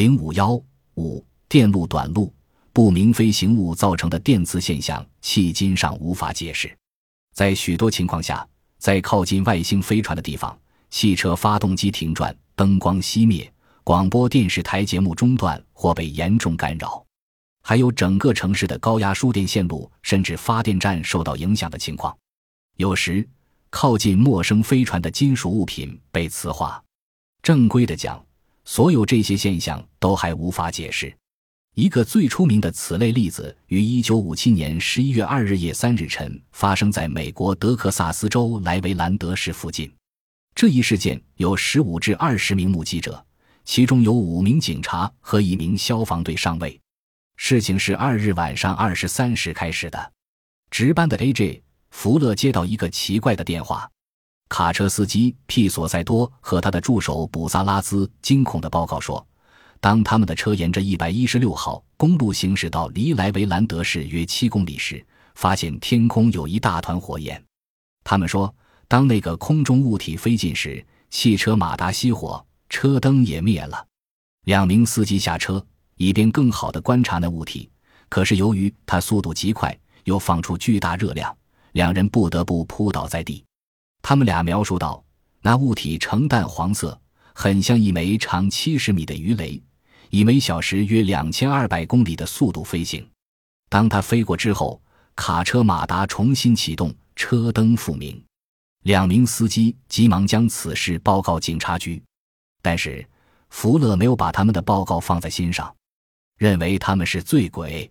零五幺五电路短路，不明飞行物造成的电磁现象，迄今尚无法解释。在许多情况下，在靠近外星飞船的地方，汽车发动机停转，灯光熄灭，广播电视台节目中断或被严重干扰，还有整个城市的高压输电线路甚至发电站受到影响的情况。有时，靠近陌生飞船的金属物品被磁化。正规的讲，所有这些现象都还无法解释。一个最出名的此类例子，于1957年11月2日夜3日晨发生在美国德克萨斯州莱维兰德市附近。这一事件有15至20名目击者，其中有5名警察和一名消防队上尉。事情是2日晚上23时开始的。值班的 A.J. 福勒接到一个奇怪的电话。卡车司机皮索塞多和他的助手卜萨拉兹惊恐的报告说，当他们的车沿着一百一十六号公路行驶到离莱维兰德市约七公里时，发现天空有一大团火焰。他们说，当那个空中物体飞近时，汽车马达熄火，车灯也灭了。两名司机下车，以便更好的观察那物体。可是由于它速度极快，又放出巨大热量，两人不得不扑倒在地。他们俩描述道：“那物体呈淡黄色，很像一枚长七十米的鱼雷，以每小时约两千二百公里的速度飞行。当它飞过之后，卡车马达重新启动，车灯复明。两名司机急忙将此事报告警察局，但是福勒没有把他们的报告放在心上，认为他们是醉鬼。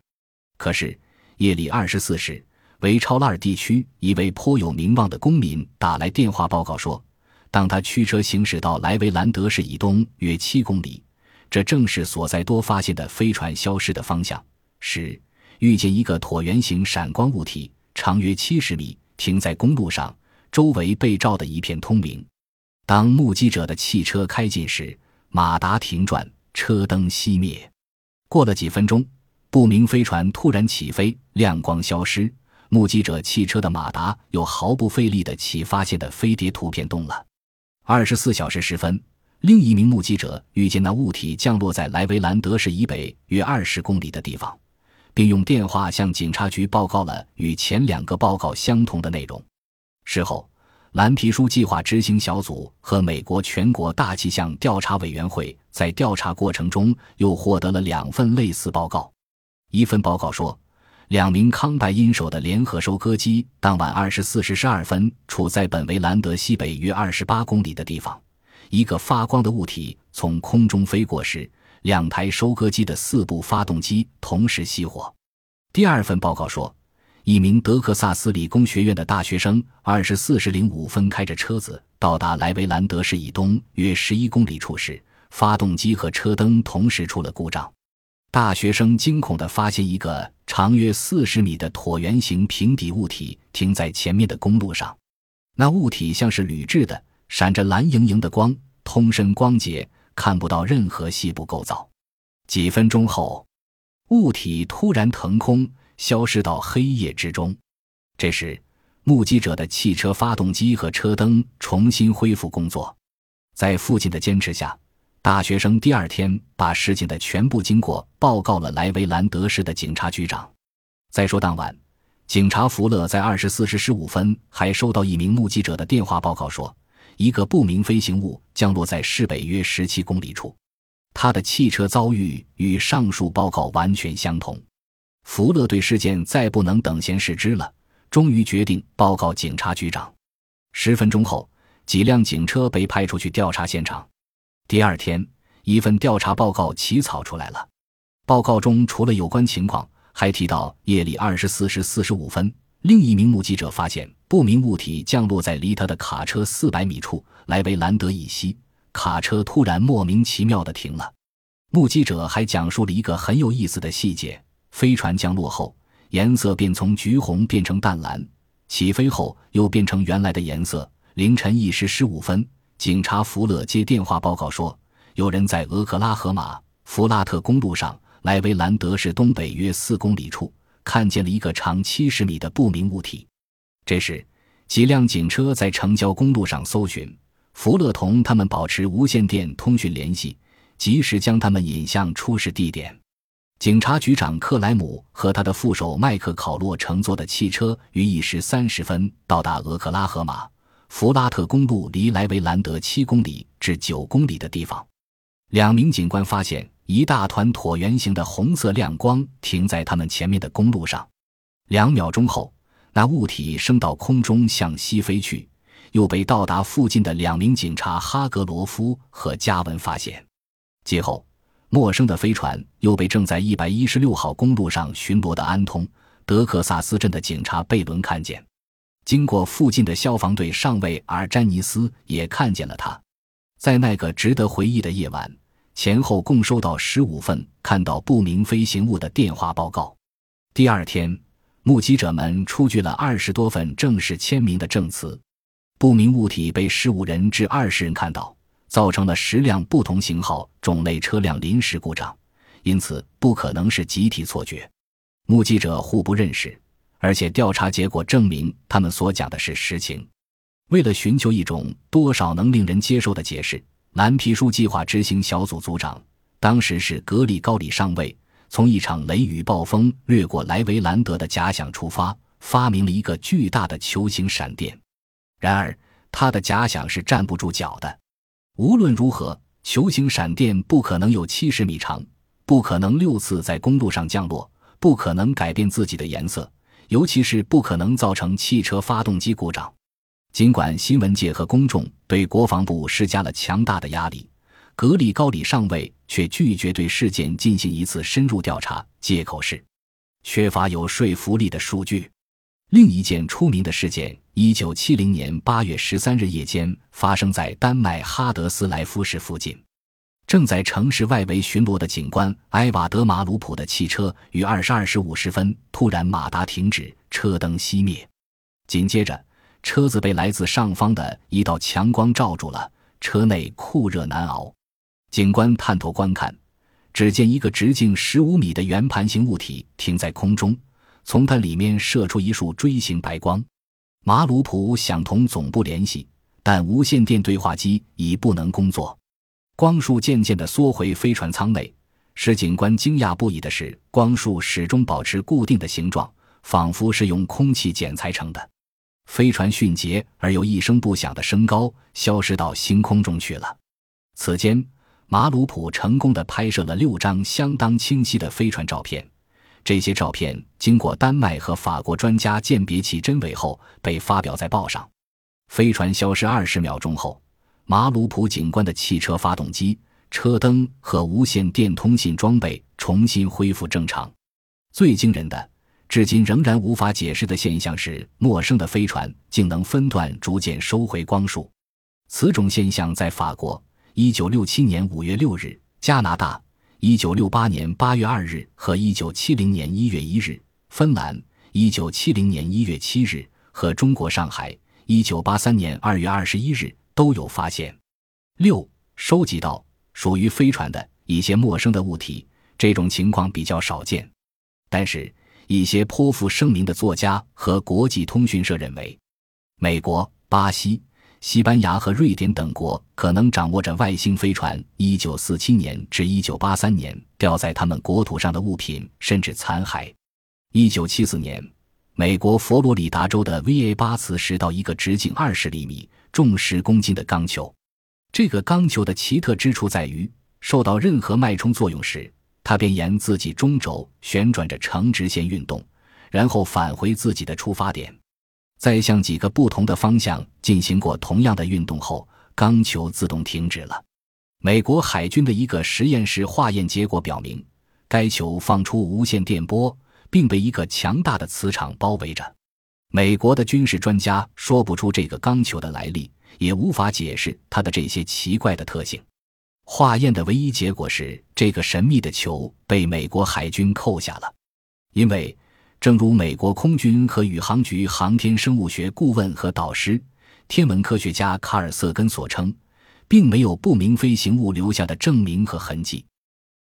可是夜里二十四时。”维超拉尔地区一位颇有名望的公民打来电话报告说，当他驱车行驶到莱维兰德市以东约七公里，这正是所在多发现的飞船消失的方向时，遇见一个椭圆形闪光物体，长约七十米，停在公路上，周围被照得一片通明。当目击者的汽车开近时，马达停转，车灯熄灭。过了几分钟，不明飞船突然起飞，亮光消失。目击者汽车的马达又毫不费力地起发现的飞碟图片动了。二十四小时时分，另一名目击者遇见那物体降落在莱维兰德市以北约二十公里的地方，并用电话向警察局报告了与前两个报告相同的内容。事后，蓝皮书计划执行小组和美国全国大气象调查委员会在调查过程中又获得了两份类似报告。一份报告说。两名康拜因手的联合收割机当晚二十四时十二分处在本维兰德西北约二十八公里的地方。一个发光的物体从空中飞过时，两台收割机的四部发动机同时熄火。第二份报告说，一名德克萨斯理工学院的大学生二十四时零五分开着车子到达莱维兰德市以东约十一公里处时，发动机和车灯同时出了故障。大学生惊恐地发现一个长约四十米的椭圆形平底物体停在前面的公路上，那物体像是铝制的，闪着蓝莹莹的光，通身光洁，看不到任何细部构造。几分钟后，物体突然腾空，消失到黑夜之中。这时，目击者的汽车发动机和车灯重新恢复工作，在父亲的坚持下。大学生第二天把事情的全部经过报告了莱维兰德市的警察局长。再说当晚，警察福勒在二十四时十五分还收到一名目击者的电话报告，说一个不明飞行物降落在市北约十七公里处。他的汽车遭遇与上述报告完全相同。福勒对事件再不能等闲视之了，终于决定报告警察局长。十分钟后，几辆警车被派出去调查现场。第二天，一份调查报告起草出来了。报告中除了有关情况，还提到夜里二十四时四十五分，另一名目击者发现不明物体降落在离他的卡车四百米处，莱维兰德以西。卡车突然莫名其妙地停了。目击者还讲述了一个很有意思的细节：飞船降落后，颜色便从橘红变成淡蓝；起飞后又变成原来的颜色。凌晨一时十五分。警察福勒接电话报告说，有人在俄克拉荷马弗拉特公路上莱维兰德市东北约四公里处看见了一个长七十米的不明物体。这时，几辆警车在城郊公路上搜寻。福勒同他们保持无线电通讯联系，及时将他们引向出事地点。警察局长克莱姆和他的副手麦克考洛乘坐的汽车于一时三十分到达俄克拉荷马弗拉特公路离莱维兰德七公里至九公里的地方。两名警官发现一大团椭圆形的红色亮光停在他们前面的公路上。两秒钟后，那物体升到空中向西飞去，又被到达附近的两名警察哈格罗夫和加文发现。接后。陌生的飞船又被正在一百一十六号公路上巡逻的安通德克萨斯镇的警察贝伦看见。经过附近的消防队上尉尔詹尼斯也看见了他。在那个值得回忆的夜晚，前后共收到十五份看到不明飞行物的电话报告。第二天，目击者们出具了二十多份正式签名的证词。不明物体被十五人至二十人看到。造成了十辆不同型号、种类车辆临时故障，因此不可能是集体错觉。目击者互不认识，而且调查结果证明他们所讲的是实情。为了寻求一种多少能令人接受的解释，蓝皮书计划执行小组组长当时是格里高里上尉，从一场雷雨暴风掠过莱维兰德的假想出发，发明了一个巨大的球形闪电。然而，他的假想是站不住脚的。无论如何，球形闪电不可能有七十米长，不可能六次在公路上降落，不可能改变自己的颜色，尤其是不可能造成汽车发动机故障。尽管新闻界和公众对国防部施加了强大的压力，格里高里上尉却拒绝对事件进行一次深入调查，借口是缺乏有说服力的数据。另一件出名的事件，一九七零年八月十三日夜间发生在丹麦哈德斯莱夫市附近。正在城市外围巡逻的警官埃瓦德马鲁普的汽车于二十二时五十分突然马达停止，车灯熄灭。紧接着，车子被来自上方的一道强光照住了，车内酷热难熬。警官探头观看，只见一个直径十五米的圆盘形物体停在空中。从它里面射出一束锥形白光，马鲁普想同总部联系，但无线电对话机已不能工作。光束渐渐地缩回飞船舱内，使警官惊讶不已的是，光束始终保持固定的形状，仿佛是用空气剪裁成的。飞船迅捷而又一声不响地升高，消失到星空中去了。此间，马鲁普成功地拍摄了六张相当清晰的飞船照片。这些照片经过丹麦和法国专家鉴别其真伪后，被发表在报上。飞船消失二十秒钟后，马鲁普警官的汽车发动机、车灯和无线电通信装备重新恢复正常。最惊人的，至今仍然无法解释的现象是，陌生的飞船竟能分段逐渐收回光束。此种现象在法国（一九六七年五月六日）、加拿大。一九六八年八月二日和一九七零年一月一日，芬兰一九七零年一月七日和中国上海一九八三年二月二十一日都有发现。六收集到属于飞船的一些陌生的物体，这种情况比较少见。但是，一些颇负盛名的作家和国际通讯社认为，美国、巴西。西班牙和瑞典等国可能掌握着外星飞船1947年至1983年掉在他们国土上的物品，甚至残骸。1974年，美国佛罗里达州的 VA 八磁石到一个直径20厘米、重十公斤的钢球。这个钢球的奇特之处在于，受到任何脉冲作用时，它便沿自己中轴旋转着呈直线运动，然后返回自己的出发点。在向几个不同的方向进行过同样的运动后，钢球自动停止了。美国海军的一个实验室化验结果表明，该球放出无线电波，并被一个强大的磁场包围着。美国的军事专家说不出这个钢球的来历，也无法解释它的这些奇怪的特性。化验的唯一结果是，这个神秘的球被美国海军扣下了，因为。正如美国空军和宇航局航天生物学顾问和导师、天文科学家卡尔·瑟根所称，并没有不明飞行物留下的证明和痕迹。